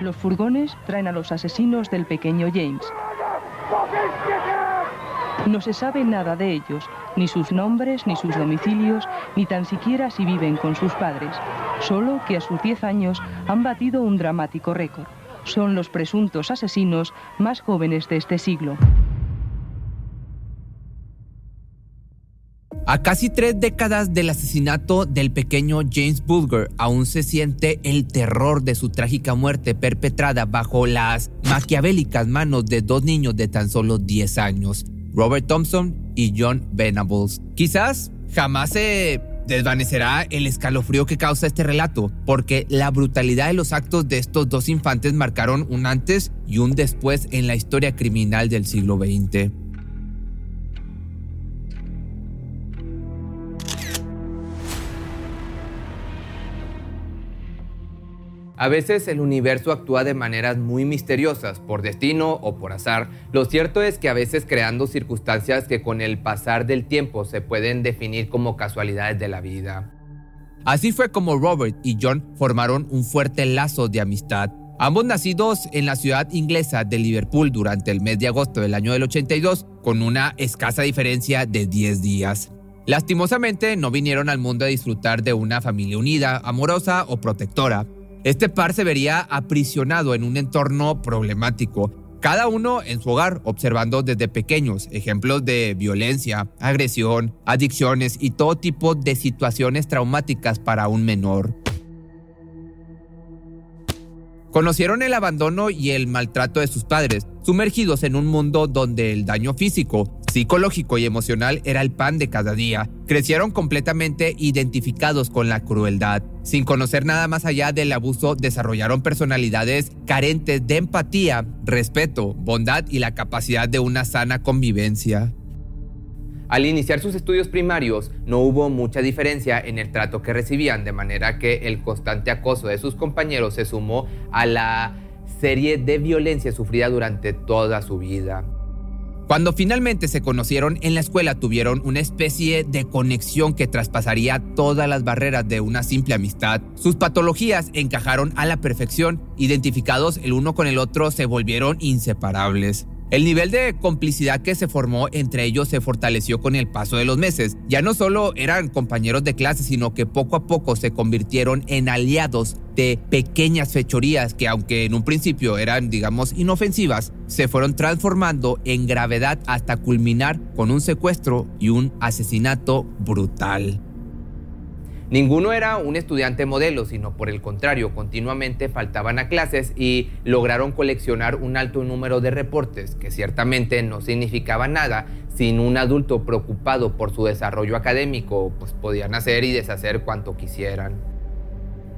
Los furgones traen a los asesinos del pequeño James. No se sabe nada de ellos, ni sus nombres, ni sus domicilios, ni tan siquiera si viven con sus padres. Solo que a sus 10 años han batido un dramático récord. Son los presuntos asesinos más jóvenes de este siglo. A casi tres décadas del asesinato del pequeño James Bulger, aún se siente el terror de su trágica muerte perpetrada bajo las maquiavélicas manos de dos niños de tan solo 10 años, Robert Thompson y John Venables. Quizás jamás se desvanecerá el escalofrío que causa este relato, porque la brutalidad de los actos de estos dos infantes marcaron un antes y un después en la historia criminal del siglo XX. A veces el universo actúa de maneras muy misteriosas, por destino o por azar. Lo cierto es que a veces creando circunstancias que con el pasar del tiempo se pueden definir como casualidades de la vida. Así fue como Robert y John formaron un fuerte lazo de amistad. Ambos nacidos en la ciudad inglesa de Liverpool durante el mes de agosto del año del 82, con una escasa diferencia de 10 días. Lastimosamente no vinieron al mundo a disfrutar de una familia unida, amorosa o protectora. Este par se vería aprisionado en un entorno problemático, cada uno en su hogar, observando desde pequeños ejemplos de violencia, agresión, adicciones y todo tipo de situaciones traumáticas para un menor. Conocieron el abandono y el maltrato de sus padres, sumergidos en un mundo donde el daño físico, psicológico y emocional era el pan de cada día. Crecieron completamente identificados con la crueldad. Sin conocer nada más allá del abuso, desarrollaron personalidades carentes de empatía, respeto, bondad y la capacidad de una sana convivencia. Al iniciar sus estudios primarios no hubo mucha diferencia en el trato que recibían, de manera que el constante acoso de sus compañeros se sumó a la serie de violencia sufrida durante toda su vida. Cuando finalmente se conocieron en la escuela tuvieron una especie de conexión que traspasaría todas las barreras de una simple amistad. Sus patologías encajaron a la perfección, identificados el uno con el otro se volvieron inseparables. El nivel de complicidad que se formó entre ellos se fortaleció con el paso de los meses. Ya no solo eran compañeros de clase, sino que poco a poco se convirtieron en aliados de pequeñas fechorías que aunque en un principio eran, digamos, inofensivas, se fueron transformando en gravedad hasta culminar con un secuestro y un asesinato brutal. Ninguno era un estudiante modelo, sino por el contrario, continuamente faltaban a clases y lograron coleccionar un alto número de reportes, que ciertamente no significaba nada sin un adulto preocupado por su desarrollo académico, pues podían hacer y deshacer cuanto quisieran.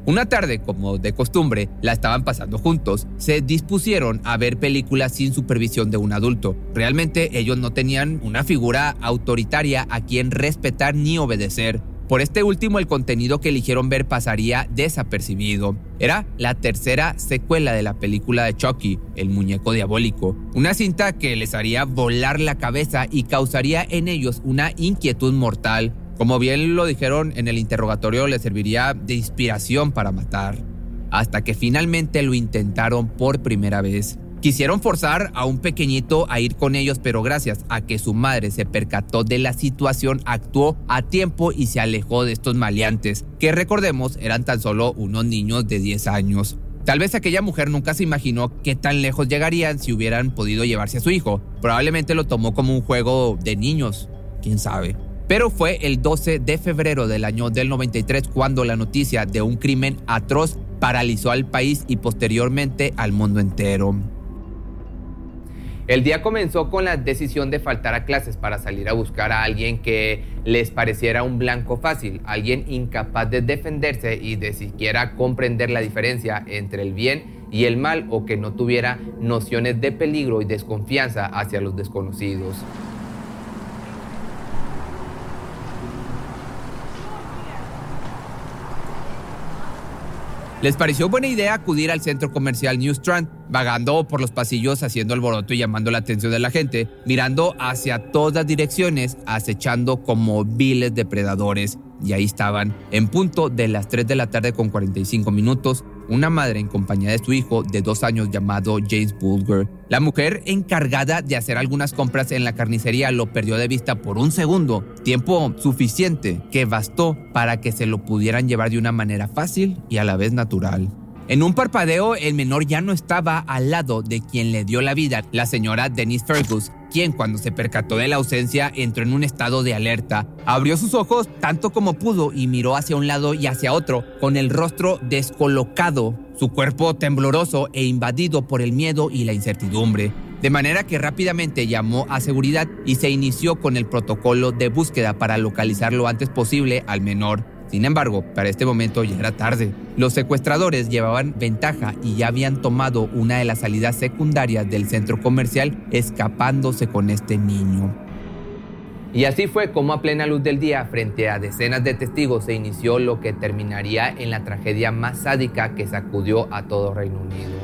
Una tarde, como de costumbre, la estaban pasando juntos. Se dispusieron a ver películas sin supervisión de un adulto. Realmente ellos no tenían una figura autoritaria a quien respetar ni obedecer. Por este último, el contenido que eligieron ver pasaría desapercibido. Era la tercera secuela de la película de Chucky, El muñeco diabólico, una cinta que les haría volar la cabeza y causaría en ellos una inquietud mortal. Como bien lo dijeron en el interrogatorio, les serviría de inspiración para matar. Hasta que finalmente lo intentaron por primera vez. Quisieron forzar a un pequeñito a ir con ellos, pero gracias a que su madre se percató de la situación, actuó a tiempo y se alejó de estos maleantes, que recordemos eran tan solo unos niños de 10 años. Tal vez aquella mujer nunca se imaginó qué tan lejos llegarían si hubieran podido llevarse a su hijo. Probablemente lo tomó como un juego de niños, quién sabe. Pero fue el 12 de febrero del año del 93 cuando la noticia de un crimen atroz paralizó al país y posteriormente al mundo entero. El día comenzó con la decisión de faltar a clases para salir a buscar a alguien que les pareciera un blanco fácil, alguien incapaz de defenderse y de siquiera comprender la diferencia entre el bien y el mal o que no tuviera nociones de peligro y desconfianza hacia los desconocidos. Les pareció buena idea acudir al centro comercial New Strand, vagando por los pasillos haciendo alboroto y llamando la atención de la gente, mirando hacia todas direcciones, acechando como viles depredadores. Y ahí estaban, en punto de las 3 de la tarde con 45 minutos, una madre en compañía de su hijo de dos años llamado James Bulger. La mujer encargada de hacer algunas compras en la carnicería lo perdió de vista por un segundo, tiempo suficiente que bastó para que se lo pudieran llevar de una manera fácil y a la vez natural. En un parpadeo, el menor ya no estaba al lado de quien le dio la vida, la señora Denise Fergus, quien cuando se percató de la ausencia entró en un estado de alerta. Abrió sus ojos tanto como pudo y miró hacia un lado y hacia otro, con el rostro descolocado, su cuerpo tembloroso e invadido por el miedo y la incertidumbre. De manera que rápidamente llamó a seguridad y se inició con el protocolo de búsqueda para localizar lo antes posible al menor. Sin embargo, para este momento ya era tarde. Los secuestradores llevaban ventaja y ya habían tomado una de las salidas secundarias del centro comercial escapándose con este niño. Y así fue como a plena luz del día, frente a decenas de testigos, se inició lo que terminaría en la tragedia más sádica que sacudió a todo Reino Unido.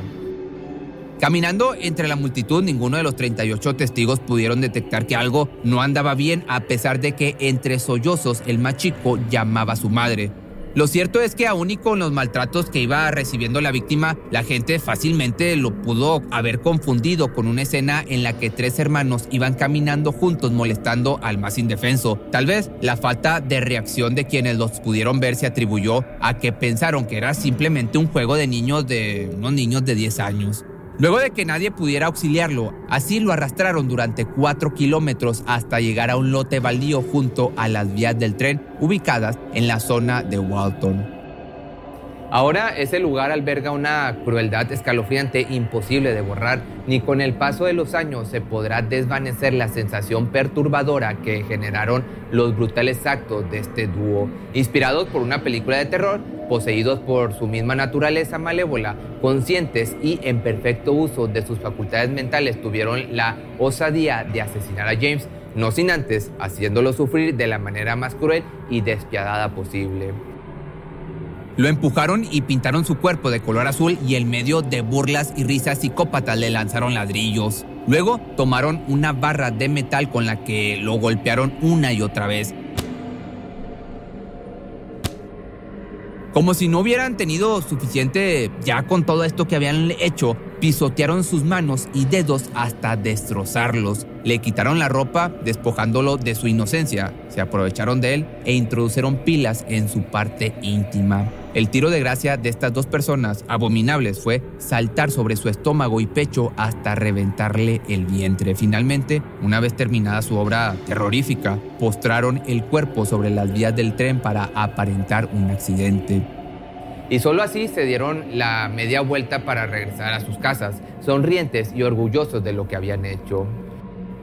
Caminando entre la multitud, ninguno de los 38 testigos pudieron detectar que algo no andaba bien a pesar de que entre sollozos el más chico llamaba a su madre. Lo cierto es que aún y con los maltratos que iba recibiendo la víctima, la gente fácilmente lo pudo haber confundido con una escena en la que tres hermanos iban caminando juntos molestando al más indefenso. Tal vez la falta de reacción de quienes los pudieron ver se atribuyó a que pensaron que era simplemente un juego de niños de unos niños de 10 años. Luego de que nadie pudiera auxiliarlo, así lo arrastraron durante cuatro kilómetros hasta llegar a un lote baldío junto a las vías del tren ubicadas en la zona de Walton. Ahora ese lugar alberga una crueldad escalofriante imposible de borrar, ni con el paso de los años se podrá desvanecer la sensación perturbadora que generaron los brutales actos de este dúo. Inspirados por una película de terror, poseídos por su misma naturaleza malévola, conscientes y en perfecto uso de sus facultades mentales, tuvieron la osadía de asesinar a James, no sin antes haciéndolo sufrir de la manera más cruel y despiadada posible. Lo empujaron y pintaron su cuerpo de color azul y en medio de burlas y risas psicópatas le lanzaron ladrillos. Luego tomaron una barra de metal con la que lo golpearon una y otra vez. Como si no hubieran tenido suficiente ya con todo esto que habían hecho, pisotearon sus manos y dedos hasta destrozarlos. Le quitaron la ropa, despojándolo de su inocencia. Se aprovecharon de él e introdujeron pilas en su parte íntima. El tiro de gracia de estas dos personas abominables fue saltar sobre su estómago y pecho hasta reventarle el vientre. Finalmente, una vez terminada su obra terrorífica, postraron el cuerpo sobre las vías del tren para aparentar un accidente. Y solo así se dieron la media vuelta para regresar a sus casas, sonrientes y orgullosos de lo que habían hecho.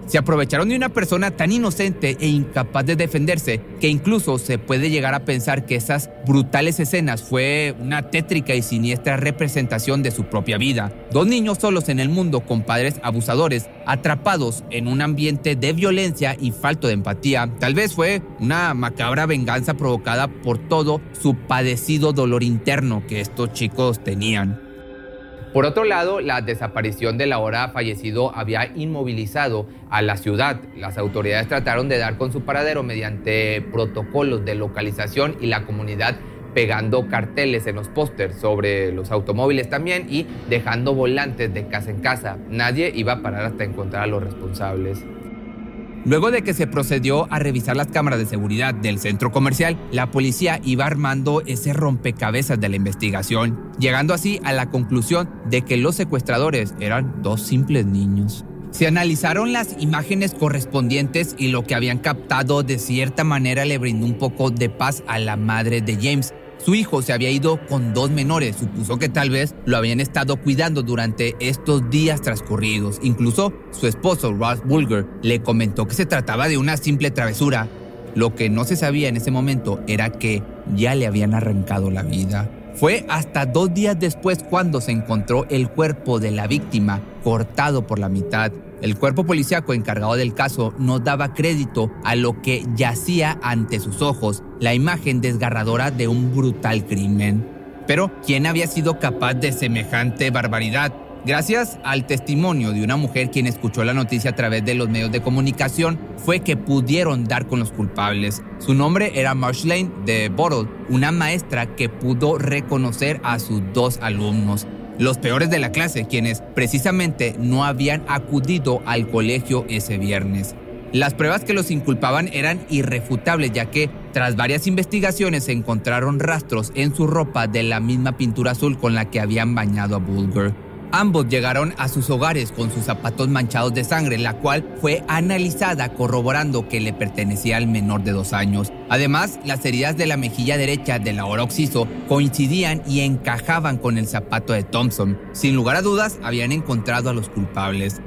Se aprovecharon de una persona tan inocente e incapaz de defenderse que incluso se puede llegar a pensar que esas brutales escenas fue una tétrica y siniestra representación de su propia vida. Dos niños solos en el mundo con padres abusadores, atrapados en un ambiente de violencia y falto de empatía. Tal vez fue una macabra venganza provocada por todo su padecido dolor interno que estos chicos tenían. Por otro lado, la desaparición del ahora fallecido había inmovilizado a la ciudad. Las autoridades trataron de dar con su paradero mediante protocolos de localización y la comunidad pegando carteles en los pósters sobre los automóviles también y dejando volantes de casa en casa. Nadie iba a parar hasta encontrar a los responsables. Luego de que se procedió a revisar las cámaras de seguridad del centro comercial, la policía iba armando ese rompecabezas de la investigación, llegando así a la conclusión de que los secuestradores eran dos simples niños. Se analizaron las imágenes correspondientes y lo que habían captado de cierta manera le brindó un poco de paz a la madre de James, su hijo se había ido con dos menores, supuso que tal vez lo habían estado cuidando durante estos días transcurridos. Incluso su esposo, Ross Bulger, le comentó que se trataba de una simple travesura. Lo que no se sabía en ese momento era que ya le habían arrancado la vida. Fue hasta dos días después cuando se encontró el cuerpo de la víctima cortado por la mitad. El cuerpo policíaco encargado del caso no daba crédito a lo que yacía ante sus ojos, la imagen desgarradora de un brutal crimen. Pero, ¿quién había sido capaz de semejante barbaridad? Gracias al testimonio de una mujer quien escuchó la noticia a través de los medios de comunicación, fue que pudieron dar con los culpables. Su nombre era Marsh de Bottle, una maestra que pudo reconocer a sus dos alumnos, los peores de la clase, quienes precisamente no habían acudido al colegio ese viernes. Las pruebas que los inculpaban eran irrefutables, ya que tras varias investigaciones se encontraron rastros en su ropa de la misma pintura azul con la que habían bañado a Bulger. Ambos llegaron a sus hogares con sus zapatos manchados de sangre, la cual fue analizada corroborando que le pertenecía al menor de dos años. Además, las heridas de la mejilla derecha del ahora occiso coincidían y encajaban con el zapato de Thompson. Sin lugar a dudas, habían encontrado a los culpables.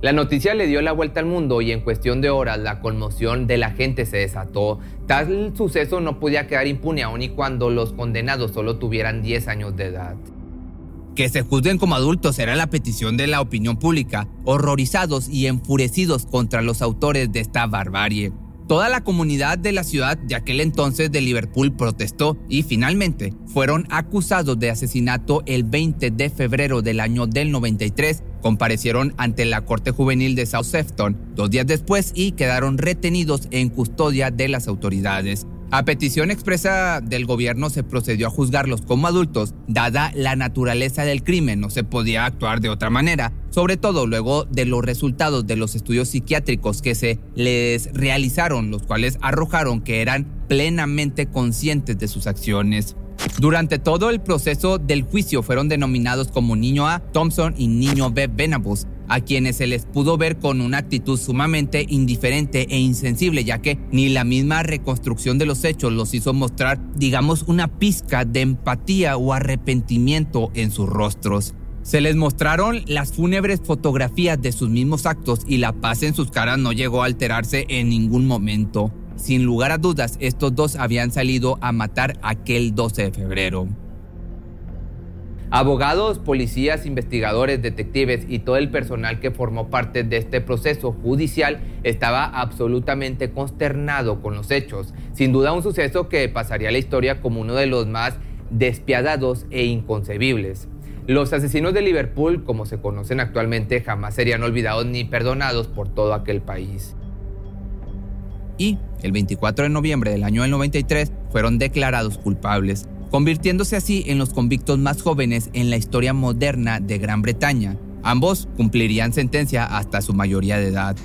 La noticia le dio la vuelta al mundo y en cuestión de horas la conmoción de la gente se desató. Tal suceso no podía quedar impune aún y cuando los condenados solo tuvieran 10 años de edad. Que se juzguen como adultos era la petición de la opinión pública, horrorizados y enfurecidos contra los autores de esta barbarie. Toda la comunidad de la ciudad de aquel entonces de Liverpool protestó y finalmente fueron acusados de asesinato el 20 de febrero del año del 93. Comparecieron ante la Corte Juvenil de South Sefton dos días después y quedaron retenidos en custodia de las autoridades. A petición expresa del gobierno se procedió a juzgarlos como adultos, dada la naturaleza del crimen, no se podía actuar de otra manera, sobre todo luego de los resultados de los estudios psiquiátricos que se les realizaron, los cuales arrojaron que eran plenamente conscientes de sus acciones. Durante todo el proceso del juicio fueron denominados como Niño A. Thompson y Niño B. Venables, a quienes se les pudo ver con una actitud sumamente indiferente e insensible, ya que ni la misma reconstrucción de los hechos los hizo mostrar, digamos, una pizca de empatía o arrepentimiento en sus rostros. Se les mostraron las fúnebres fotografías de sus mismos actos y la paz en sus caras no llegó a alterarse en ningún momento. Sin lugar a dudas, estos dos habían salido a matar aquel 12 de febrero. Abogados, policías, investigadores, detectives y todo el personal que formó parte de este proceso judicial estaba absolutamente consternado con los hechos. Sin duda un suceso que pasaría a la historia como uno de los más despiadados e inconcebibles. Los asesinos de Liverpool, como se conocen actualmente, jamás serían olvidados ni perdonados por todo aquel país. Y el 24 de noviembre del año 93 fueron declarados culpables convirtiéndose así en los convictos más jóvenes en la historia moderna de Gran Bretaña. Ambos cumplirían sentencia hasta su mayoría de edad.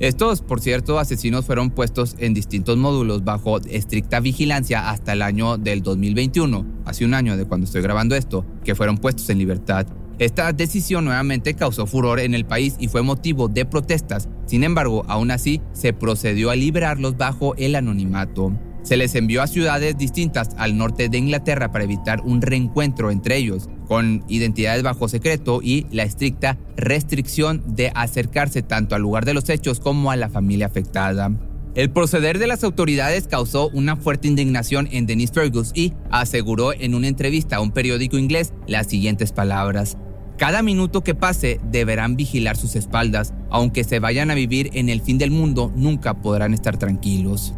Estos, por cierto, asesinos fueron puestos en distintos módulos bajo estricta vigilancia hasta el año del 2021, hace un año de cuando estoy grabando esto, que fueron puestos en libertad. Esta decisión nuevamente causó furor en el país y fue motivo de protestas. Sin embargo, aún así, se procedió a liberarlos bajo el anonimato. Se les envió a ciudades distintas al norte de Inglaterra para evitar un reencuentro entre ellos, con identidades bajo secreto y la estricta restricción de acercarse tanto al lugar de los hechos como a la familia afectada. El proceder de las autoridades causó una fuerte indignación en Denise Fergus y aseguró en una entrevista a un periódico inglés las siguientes palabras. Cada minuto que pase deberán vigilar sus espaldas, aunque se vayan a vivir en el fin del mundo, nunca podrán estar tranquilos.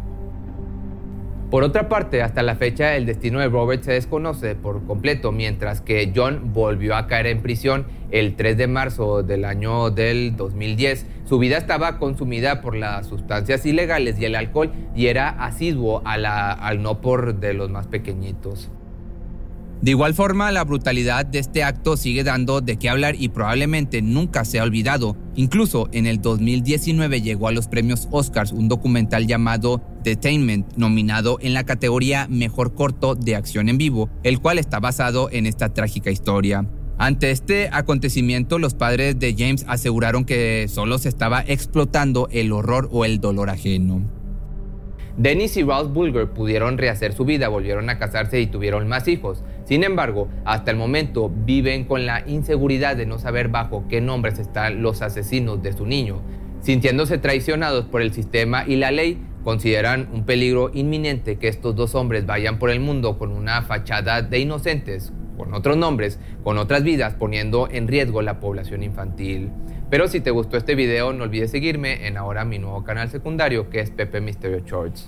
Por otra parte, hasta la fecha el destino de Robert se desconoce por completo, mientras que John volvió a caer en prisión el 3 de marzo del año del 2010. Su vida estaba consumida por las sustancias ilegales y el alcohol y era asiduo al no por de los más pequeñitos. De igual forma, la brutalidad de este acto sigue dando de qué hablar y probablemente nunca se ha olvidado. Incluso en el 2019 llegó a los premios Oscars un documental llamado Detainment, nominado en la categoría Mejor Corto de Acción en Vivo, el cual está basado en esta trágica historia. Ante este acontecimiento, los padres de James aseguraron que solo se estaba explotando el horror o el dolor ajeno. Dennis y Ralph Bulger pudieron rehacer su vida, volvieron a casarse y tuvieron más hijos. Sin embargo, hasta el momento viven con la inseguridad de no saber bajo qué nombres están los asesinos de su niño. Sintiéndose traicionados por el sistema y la ley, consideran un peligro inminente que estos dos hombres vayan por el mundo con una fachada de inocentes, con otros nombres, con otras vidas, poniendo en riesgo la población infantil. Pero si te gustó este video, no olvides seguirme en ahora mi nuevo canal secundario que es Pepe Misterio Shorts.